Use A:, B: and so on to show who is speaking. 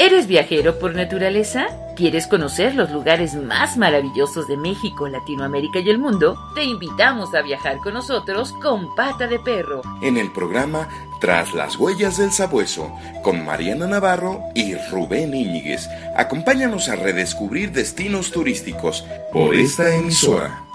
A: ¿Eres viajero por naturaleza? ¿Quieres conocer los lugares más maravillosos de México, Latinoamérica y el mundo? Te invitamos a viajar con nosotros con Pata de Perro.
B: En el programa Tras las huellas del sabueso, con Mariana Navarro y Rubén Íñiguez. Acompáñanos a redescubrir destinos turísticos por esta emisora.